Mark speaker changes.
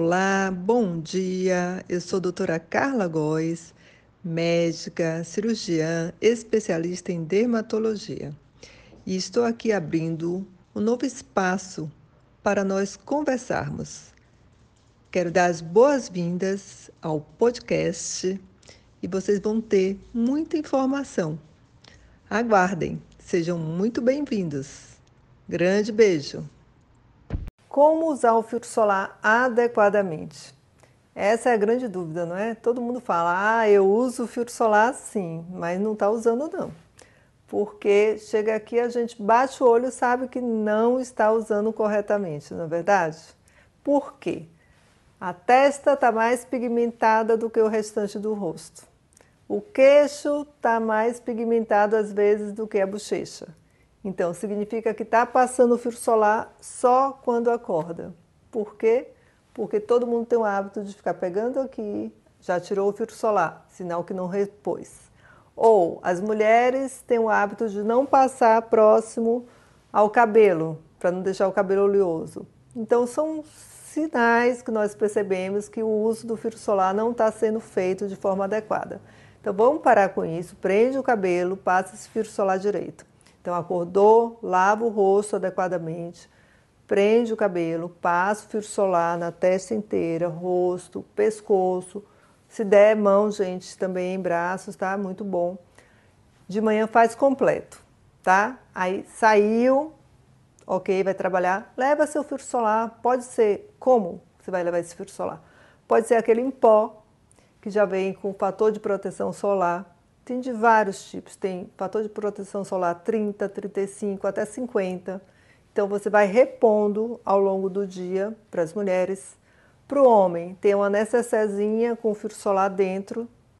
Speaker 1: Olá, bom dia. Eu sou a doutora Carla Góes, médica, cirurgiã, especialista em dermatologia. E estou aqui abrindo um novo espaço para nós conversarmos. Quero dar as boas-vindas ao podcast e vocês vão ter muita informação. Aguardem, sejam muito bem-vindos. Grande beijo! Como usar o filtro solar adequadamente? Essa é a grande dúvida, não é? Todo mundo fala, ah, eu uso o filtro solar sim, mas não está usando não. Porque chega aqui, a gente bate o olho e sabe que não está usando corretamente, não é verdade? Por quê? A testa está mais pigmentada do que o restante do rosto. O queixo está mais pigmentado às vezes do que a bochecha. Então, significa que está passando o filtro solar só quando acorda. Por quê? Porque todo mundo tem o hábito de ficar pegando aqui, já tirou o filtro solar, sinal que não repôs. Ou as mulheres têm o hábito de não passar próximo ao cabelo, para não deixar o cabelo oleoso. Então, são sinais que nós percebemos que o uso do filtro solar não está sendo feito de forma adequada. Então, vamos parar com isso, prende o cabelo, passa esse filtro solar direito. Então, acordou, lava o rosto adequadamente, prende o cabelo, passa o fio solar na testa inteira, rosto, pescoço. Se der mão, gente, também em braços, tá? Muito bom. De manhã faz completo, tá? Aí saiu, ok, vai trabalhar, leva seu fio solar. Pode ser como você vai levar esse fio solar? Pode ser aquele em pó, que já vem com fator de proteção solar tem de vários tipos, tem fator de proteção solar 30, 35, até 50. Então você vai repondo ao longo do dia para as mulheres. Para o homem, tem uma necessária com fio solar dentro,